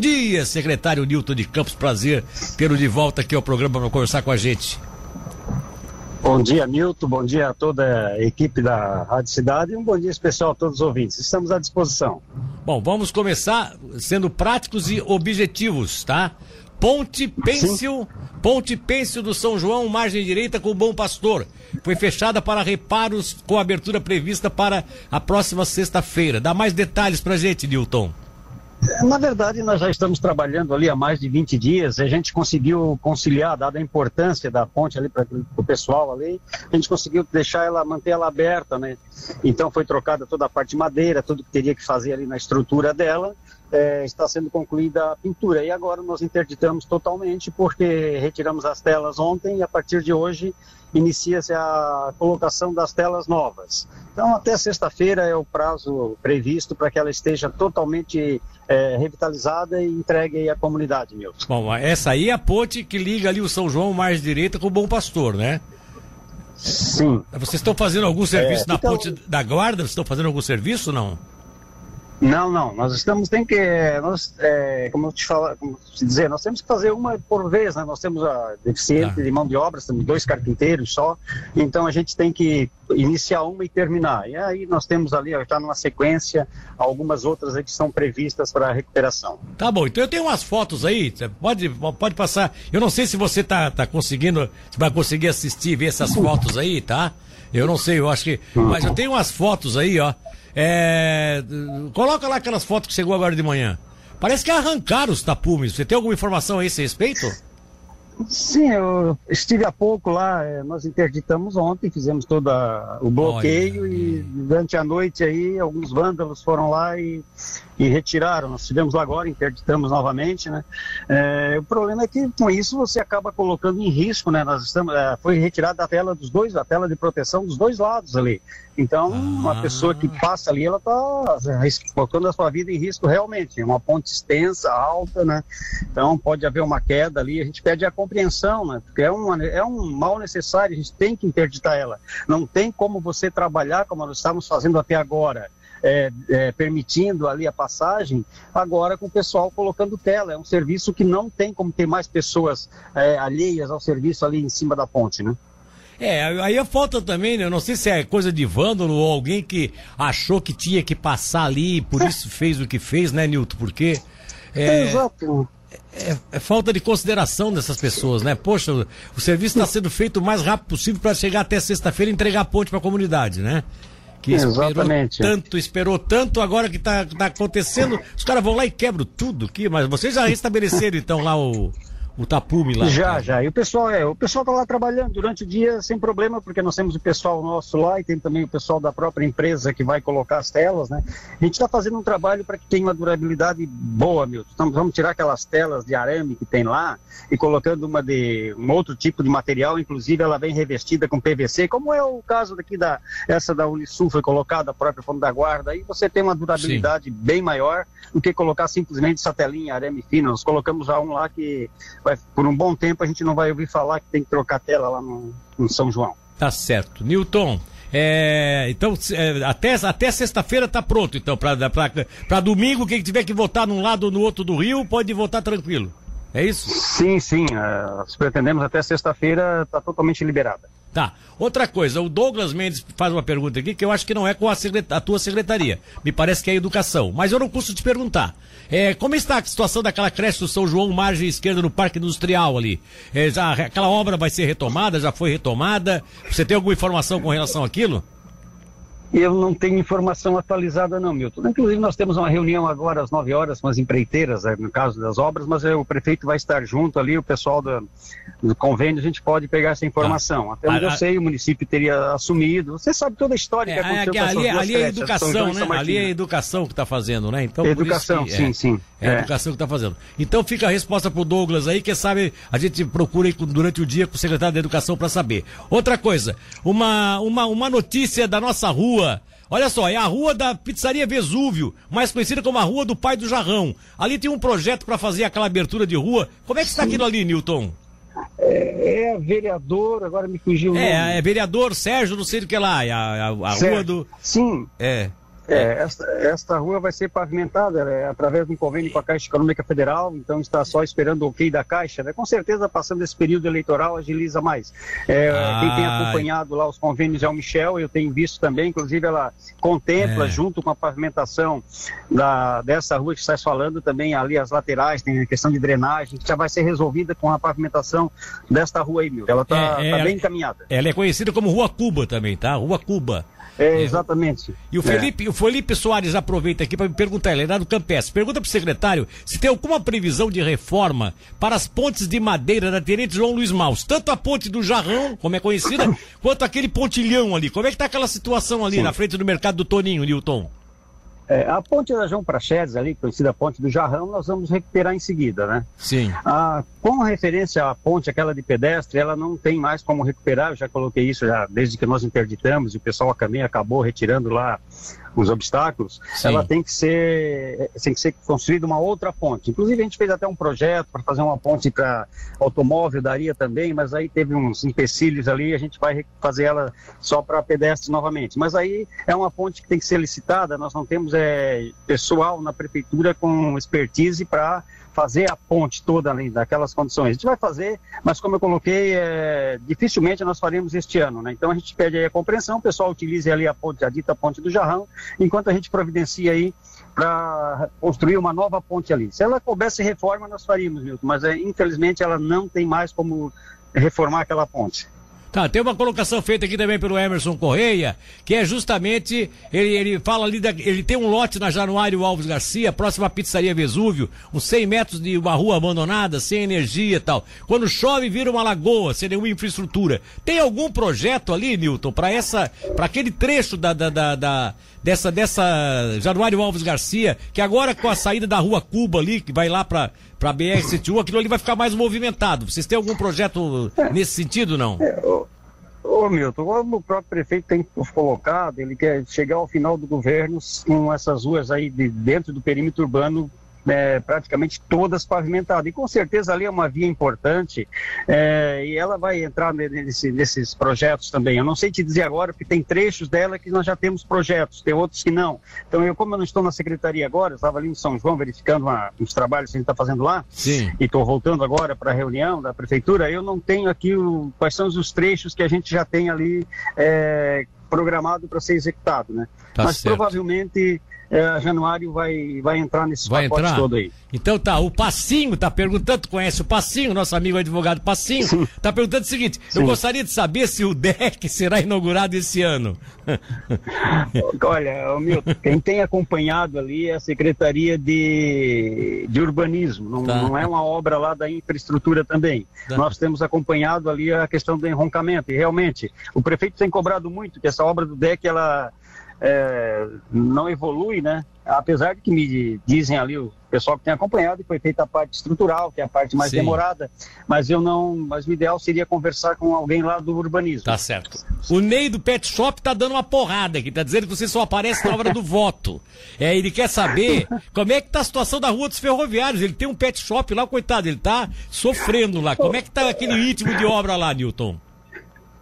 dia, secretário Nilton de Campos. Prazer tê-lo de volta aqui ao programa para conversar com a gente. Bom dia, Milton. Bom dia a toda a equipe da Rádio Cidade e um bom dia especial a todos os ouvintes. Estamos à disposição. Bom, vamos começar sendo práticos e objetivos, tá? Ponte Pêncil, Ponte Pêncil do São João, margem direita com o Bom Pastor. Foi fechada para reparos com abertura prevista para a próxima sexta-feira. Dá mais detalhes pra gente, Nilton. Na verdade, nós já estamos trabalhando ali há mais de 20 dias. A gente conseguiu conciliar, dada a importância da ponte ali para o pessoal ali, a gente conseguiu deixar ela, manter ela aberta, né? Então foi trocada toda a parte de madeira, tudo que teria que fazer ali na estrutura dela. É, está sendo concluída a pintura. E agora nós interditamos totalmente porque retiramos as telas ontem e a partir de hoje inicia-se a colocação das telas novas. Então, até sexta-feira é o prazo previsto para que ela esteja totalmente é, revitalizada e entregue à comunidade, Milton. Bom, essa aí é a ponte que liga ali o São João mais direita com o Bom Pastor, né? Sim. Vocês estão fazendo algum serviço é, na então... ponte da guarda? Vocês estão fazendo algum serviço não? Não, não. Nós estamos, tem que, nós, é, como eu te falo, como te dizer, nós temos que fazer uma por vez, né? Nós temos a deficiente ah. de mão de obra, temos dois carpinteiros só, então a gente tem que iniciar uma e terminar. E aí nós temos ali, já numa sequência, algumas outras que são previstas para recuperação. Tá bom, então eu tenho umas fotos aí, pode, pode passar. Eu não sei se você tá, tá conseguindo, se vai conseguir assistir, ver essas fotos aí, tá? Eu não sei, eu acho que. Mas eu tenho umas fotos aí, ó. É, coloca lá aquelas fotos que chegou agora de manhã. Parece que arrancaram os tapumes. Você tem alguma informação a esse respeito? Sim, eu estive há pouco lá, é, nós interditamos ontem, fizemos todo o bloqueio Olha. e durante a noite aí alguns vândalos foram lá e, e retiraram. Nós estivemos lá agora, interditamos novamente, né? É, o problema é que com isso você acaba colocando em risco, né? Nós estamos, é, foi retirada a tela dos dois, a tela de proteção dos dois lados ali. Então, ah. uma pessoa que passa ali, ela está colocando a sua vida em risco realmente. É uma ponte extensa, alta, né? Então, pode haver uma queda ali. A gente pede a compreensão, né? Porque é, uma, é um mal necessário, a gente tem que interditar ela. Não tem como você trabalhar como nós estamos fazendo até agora. É, é, permitindo ali a passagem, agora com o pessoal colocando tela. É um serviço que não tem como ter mais pessoas é, alheias ao serviço ali em cima da ponte, né? É, aí a falta também, né? Eu não sei se é coisa de vândalo ou alguém que achou que tinha que passar ali e por isso fez o que fez, né, Nilton? Porque. É, Exato. É, é, falta de consideração dessas pessoas, né? Poxa, o, o serviço está sendo feito o mais rápido possível para chegar até sexta-feira e entregar a ponte para a comunidade, né? Que Exatamente. esperou tanto, esperou tanto, agora que está tá acontecendo, os caras vão lá e quebram tudo aqui, mas vocês já restabeleceram então lá o, o tapume lá. Já, cara. já. E o pessoal é, o pessoal tá lá trabalhando durante o dia sem problema, porque nós temos o pessoal nosso lá e tem também o pessoal da própria empresa que vai colocar as telas, né? A gente está fazendo um trabalho para que tenha uma durabilidade boa, Milton. Então, vamos tirar aquelas telas de arame que tem lá e colocando uma de um outro tipo de material, inclusive ela vem revestida com PVC, como é o caso daqui da essa da Unisul foi colocada a própria forma da guarda, aí você tem uma durabilidade Sim. bem maior do que colocar simplesmente essa telinha arame fino. Nós colocamos já um lá que vai, por um bom tempo a gente não vai ouvir falar que tem que trocar tela lá no, no São João. Tá certo. Newton, é, então, é, até, até sexta-feira tá pronto, então, para domingo, quem tiver que votar num lado ou no outro do Rio, pode votar tranquilo. É isso? Sim, sim. Uh, pretendemos até sexta-feira, está totalmente liberada. Tá. Outra coisa, o Douglas Mendes faz uma pergunta aqui que eu acho que não é com a, a tua secretaria. Me parece que é educação. Mas eu não custo te perguntar. É, como está a situação daquela creche do São João, margem esquerda no Parque Industrial ali? É, já, aquela obra vai ser retomada? Já foi retomada? Você tem alguma informação com relação àquilo? Eu não tenho informação atualizada não, Milton. Inclusive nós temos uma reunião agora às 9 horas com as empreiteiras, né, no caso das obras, mas o prefeito vai estar junto ali, o pessoal do, do convênio, a gente pode pegar essa informação. Ah, Até onde a, eu sei, o município teria assumido. Você sabe toda a história é, que aconteceu é, ali, ali é a educação, né? Ali é a educação que está fazendo, né? Então, educação, que, sim, é, sim. É a é. educação que está fazendo. Então fica a resposta para o Douglas aí, que sabe, a gente procura durante o dia com o secretário da Educação para saber. Outra coisa, uma, uma, uma notícia da nossa rua Olha só, é a rua da Pizzaria Vesúvio, mais conhecida como a Rua do Pai do Jarrão. Ali tem um projeto para fazer aquela abertura de rua. Como é que está aquilo ali, Newton? É, é, vereador, agora me fugiu o é, nome. É, é vereador Sérgio, não sei do que lá, é a, a, a rua do... Sim. É. É, esta, esta rua vai ser pavimentada é, através de um convênio com a Caixa Econômica Federal, então está só esperando o ok da Caixa. Né? Com certeza, passando esse período eleitoral, agiliza mais. É, ah. Quem tem acompanhado lá os convênios é o Michel, eu tenho visto também, inclusive ela contempla, é. junto com a pavimentação da, dessa rua que está falando, também ali as laterais, tem a questão de drenagem, que já vai ser resolvida com a pavimentação desta rua aí, meu. Ela está é, tá bem encaminhada. Ela é conhecida como Rua Cuba também, tá? Rua Cuba. É, exatamente. E o Felipe, é. o Felipe Soares aproveita aqui para me perguntar, ele é do Campestre. Pergunta para o secretário se tem alguma previsão de reforma para as pontes de madeira da Tenente João Luiz Maus. Tanto a ponte do Jarrão, como é conhecida, quanto aquele pontilhão ali. Como é que está aquela situação ali Sim. na frente do mercado do Toninho, Newton? É, a ponte da João Praxedes, ali, conhecida ponte do Jarrão, nós vamos recuperar em seguida, né? Sim. Com referência à ponte, aquela de pedestre, ela não tem mais como recuperar, eu já coloquei isso já desde que nós interditamos e o pessoal também acabou retirando lá os obstáculos, Sim. ela tem que ser tem que ser construída uma outra ponte. Inclusive a gente fez até um projeto para fazer uma ponte para automóvel, daria também, mas aí teve uns empecilhos ali, a gente vai fazer ela só para pedestre novamente. Mas aí é uma ponte que tem que ser licitada, nós não temos é, pessoal na prefeitura com expertise para fazer a ponte toda ali daquelas condições. A gente vai fazer, mas como eu coloquei, é, dificilmente nós faremos este ano, né? Então a gente pede a compreensão, o pessoal utilize ali a ponte, a dita ponte do Jarrão, enquanto a gente providencia aí para construir uma nova ponte ali. Se ela coubesse reforma, nós faríamos, Milton, mas é, infelizmente ela não tem mais como reformar aquela ponte. Tá, tem uma colocação feita aqui também pelo Emerson Correia, que é justamente, ele, ele fala ali, da, ele tem um lote na Januário Alves Garcia, próxima à pizzaria Vesúvio, uns 100 metros de uma rua abandonada, sem energia e tal. Quando chove, vira uma lagoa, sem nenhuma infraestrutura. Tem algum projeto ali, Newton, para essa, para aquele trecho da, da, da, da, dessa, dessa Januário Alves Garcia, que agora com a saída da rua Cuba ali, que vai lá para para BR-101, aquilo ali vai ficar mais movimentado. Vocês têm algum projeto nesse sentido, não? É, ô, ô Milton, como o próprio prefeito tem colocado, ele quer chegar ao final do governo com essas ruas aí de, dentro do perímetro urbano é, praticamente todas pavimentadas. E com certeza ali é uma via importante é, e ela vai entrar nesse, nesses projetos também. Eu não sei te dizer agora, porque tem trechos dela que nós já temos projetos, tem outros que não. Então, eu, como eu não estou na secretaria agora, eu estava ali em São João verificando uma, uns trabalhos que a gente está fazendo lá, Sim. e estou voltando agora para a reunião da prefeitura, eu não tenho aqui o, quais são os trechos que a gente já tem ali é, programado para ser executado, né? Tá Mas certo. provavelmente é, Januário vai, vai entrar nesse vai pacote entrar? todo aí. Então tá, o Passinho tá perguntando, tu conhece o Passinho, nosso amigo advogado Passinho, Sim. tá perguntando o seguinte, Sim. eu gostaria de saber se o DEC será inaugurado esse ano. Olha, Milton, quem tem acompanhado ali é a Secretaria de, de Urbanismo, não, tá. não é uma obra lá da infraestrutura também. Tá. Nós temos acompanhado ali a questão do enroncamento, e realmente, o prefeito tem cobrado muito que essa obra do DEC, ela é, não evolui, né? Apesar de que me dizem ali o pessoal que tem acompanhado que foi feita a parte estrutural, que é a parte mais Sim. demorada, mas eu não, mas o ideal seria conversar com alguém lá do urbanismo. Tá certo. O Ney do Pet Shop tá dando uma porrada aqui, tá dizendo que você só aparece na hora do voto. É, ele quer saber como é que tá a situação da Rua dos Ferroviários. Ele tem um pet shop lá, coitado, ele tá sofrendo lá. Como é que tá aquele ritmo de obra lá, Newton?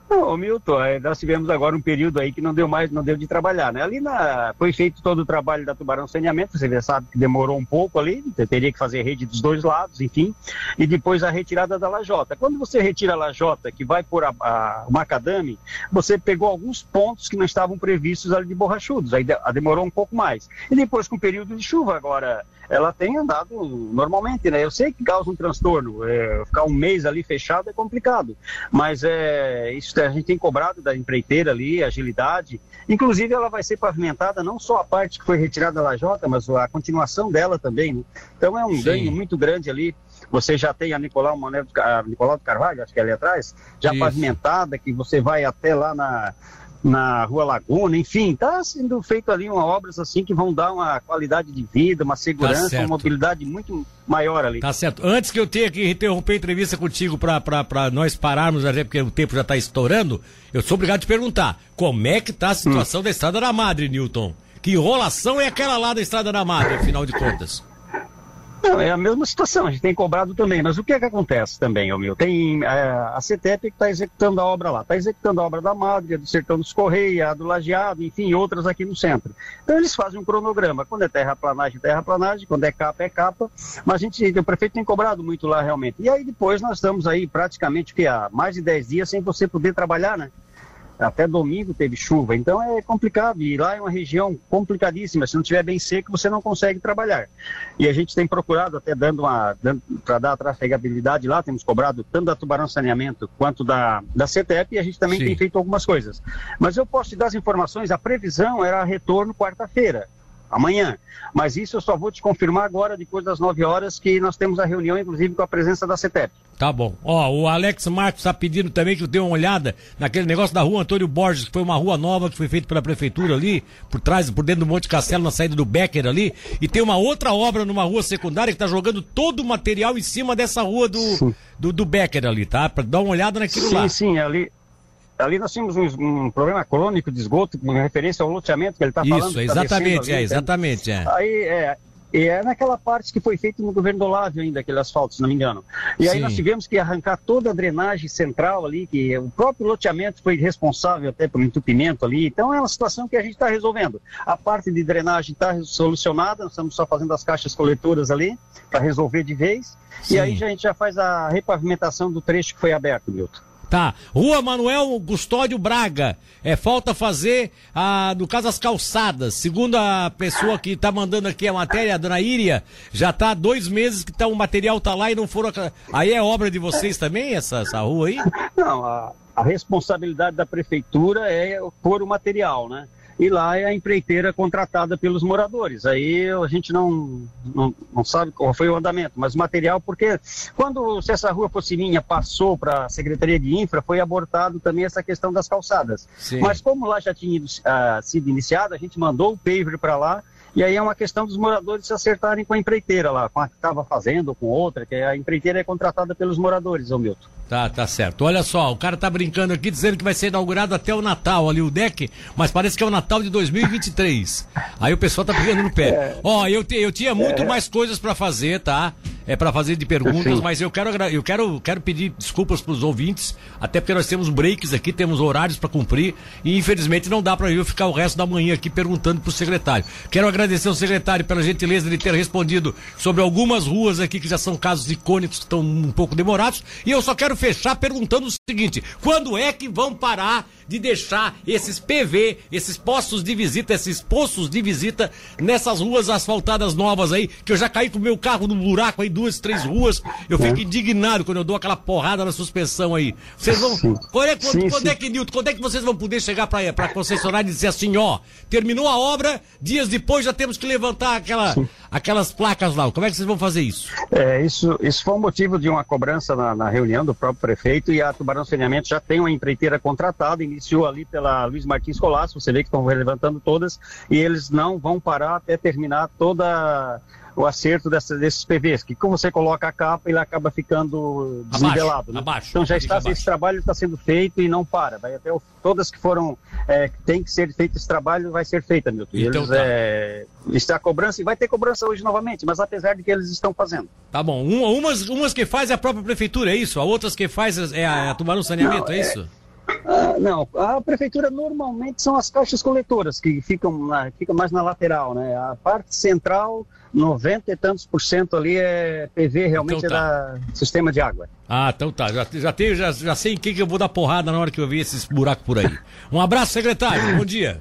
Não, Milton, é, nós tivemos agora um período aí que não deu mais, não deu de trabalhar, né? Ali na, foi feito todo o trabalho da Tubarão Saneamento, você já sabe que demorou um pouco ali, teria que fazer rede dos dois lados, enfim, e depois a retirada da lajota. Quando você retira a lajota, que vai por a, a, o macadame, você pegou alguns pontos que não estavam previstos ali de borrachudos, aí de, demorou um pouco mais. E depois com o período de chuva agora, ela tem andado normalmente, né? Eu sei que causa um transtorno, é, ficar um mês ali fechado é complicado, mas é, isso a gente tem cobrado da empreiteira ali, agilidade, inclusive ela vai ser pavimentada não só a parte que foi retirada da lajota, mas a continuação dela também, né? Então é um Sim. ganho muito grande ali, você já tem a Nicolau, Mané, a Nicolau do Carvalho, acho que é ali atrás, já Isso. pavimentada, que você vai até lá na, na Rua Laguna, enfim, está sendo feito ali uma obras assim que vão dar uma qualidade de vida, uma segurança, tá uma mobilidade muito maior ali. Tá certo. Antes que eu tenha que interromper a entrevista contigo para nós pararmos, até porque o tempo já está estourando, eu sou obrigado a te perguntar, como é que está a situação hum. da Estrada da Madre, Newton? Que enrolação é aquela lá da Estrada da Madre, afinal de contas? Não, é a mesma situação, a gente tem cobrado também, mas o que é que acontece também, meu? Tem é, a CETEP que está executando a obra lá, está executando a obra da Madre, do Sertão dos Correia, do Lajeado, enfim, outras aqui no centro. Então eles fazem um cronograma, quando é terraplanagem, terraplanagem, quando é capa, é capa, mas a gente, o prefeito tem cobrado muito lá realmente. E aí depois nós estamos aí praticamente que há mais de 10 dias sem você poder trabalhar, né? Até domingo teve chuva, então é complicado. E lá é uma região complicadíssima. Se não tiver bem seco, você não consegue trabalhar. E a gente tem procurado, até dando uma. para dar trafegabilidade lá, temos cobrado tanto da Tubarão Saneamento quanto da, da CETEP, e a gente também Sim. tem feito algumas coisas. Mas eu posso te dar as informações, a previsão era retorno quarta-feira amanhã. Mas isso eu só vou te confirmar agora, depois das 9 horas, que nós temos a reunião, inclusive com a presença da CETEP. Tá bom. Ó, o Alex Marcos está pedindo também que eu dê uma olhada naquele negócio da rua Antônio Borges, que foi uma rua nova que foi feita pela prefeitura ali, por trás, por dentro do Monte Castelo, na saída do Becker ali. E tem uma outra obra numa rua secundária que está jogando todo o material em cima dessa rua do, do, do, Becker ali, tá? Para dar uma olhada naquilo sim, lá. Sim, sim, ali, ali nós tínhamos um, um, problema crônico de esgoto, com referência ao loteamento que ele está falando. Isso, exatamente, tá é, exatamente. É. Aí, é, e é naquela parte que foi feito no governo do Olávio ainda, aquele asfalto, se não me engano. E Sim. aí nós tivemos que arrancar toda a drenagem central ali, que o próprio loteamento foi responsável até pelo entupimento ali. Então é uma situação que a gente está resolvendo. A parte de drenagem está solucionada, nós estamos só fazendo as caixas coletoras ali, para resolver de vez. Sim. E aí a gente já faz a repavimentação do trecho que foi aberto, Milton. Tá. Rua Manuel Custódio Braga. É, falta fazer, a, no caso, as calçadas. Segundo a pessoa que está mandando aqui a matéria, a dona Íria, já está há dois meses que tá, o material tá lá e não foram. Aí é obra de vocês também, essa, essa rua aí? Não, a, a responsabilidade da prefeitura é pôr o material, né? E lá é a empreiteira contratada pelos moradores. Aí a gente não, não, não, sabe qual foi o andamento, mas o material, porque quando se essa rua fosse minha passou para a Secretaria de Infra, foi abortado também essa questão das calçadas. Sim. Mas como lá já tinha uh, sido iniciado, a gente mandou o paver para lá e aí é uma questão dos moradores se acertarem com a empreiteira lá, com a que estava fazendo, ou com outra, que a empreiteira é contratada pelos moradores, ô Milton. Tá, tá certo. Olha só, o cara tá brincando aqui dizendo que vai ser inaugurado até o Natal ali o deck, mas parece que é o Natal de 2023. Aí o pessoal tá pegando no pé. É. Ó, eu, te, eu tinha muito é. mais coisas para fazer, tá? É para fazer de perguntas, Sim. mas eu quero eu quero quero pedir desculpas pros ouvintes, até porque nós temos breaks aqui, temos horários para cumprir e infelizmente não dá para eu ficar o resto da manhã aqui perguntando pro secretário. Quero agradecer ao secretário pela gentileza de ter respondido sobre algumas ruas aqui que já são casos icônicos que estão um pouco demorados e eu só quero fechar perguntando o seguinte: quando é que vão parar de deixar esses PV, esses postos de visita, esses poços de visita nessas ruas asfaltadas novas aí, que eu já caí com o meu carro no buraco aí, duas, três ruas, eu fico é. indignado quando eu dou aquela porrada na suspensão aí. Vocês vão. Quando é, quando, sim, quando sim. é que, Nilton, quando é que vocês vão poder chegar pra, pra concessionária e dizer assim, ó, terminou a obra, dias depois já temos que levantar aquela, aquelas placas lá. Como é que vocês vão fazer isso? É, isso, isso foi um motivo de uma cobrança na, na reunião do próprio prefeito e a Tubarão Saneamento já tem uma empreiteira contratada, iniciou ali pela Luiz Martins Colasso, você vê que estão levantando todas, e eles não vão parar até terminar toda o acerto dessa, desses PVs, que como você coloca a capa, ele acaba ficando desnivelado. Abaixo, né? abaixo, então já está, abaixo. esse trabalho está sendo feito e não para. Vai até o, todas que foram, é, que tem que ser feito esse trabalho, vai ser feita, Milton. Então, eles, tá. é, está cobrança e vai ter cobrança hoje novamente, mas apesar de que eles estão fazendo. Tá bom. Um, umas, umas que faz é a própria prefeitura, é isso? A outras que faz é a, a Tubarão Saneamento, não, é, é isso? Ah, não, a prefeitura normalmente são as caixas coletoras que ficam, na, ficam mais na lateral, né? A parte central, 90 e tantos por cento ali é PV, realmente então tá. é da sistema de água. Ah, então tá. Já, já, tenho, já, já sei em quem que eu vou dar porrada na hora que eu ver esses buracos por aí. Um abraço, secretário. Bom dia.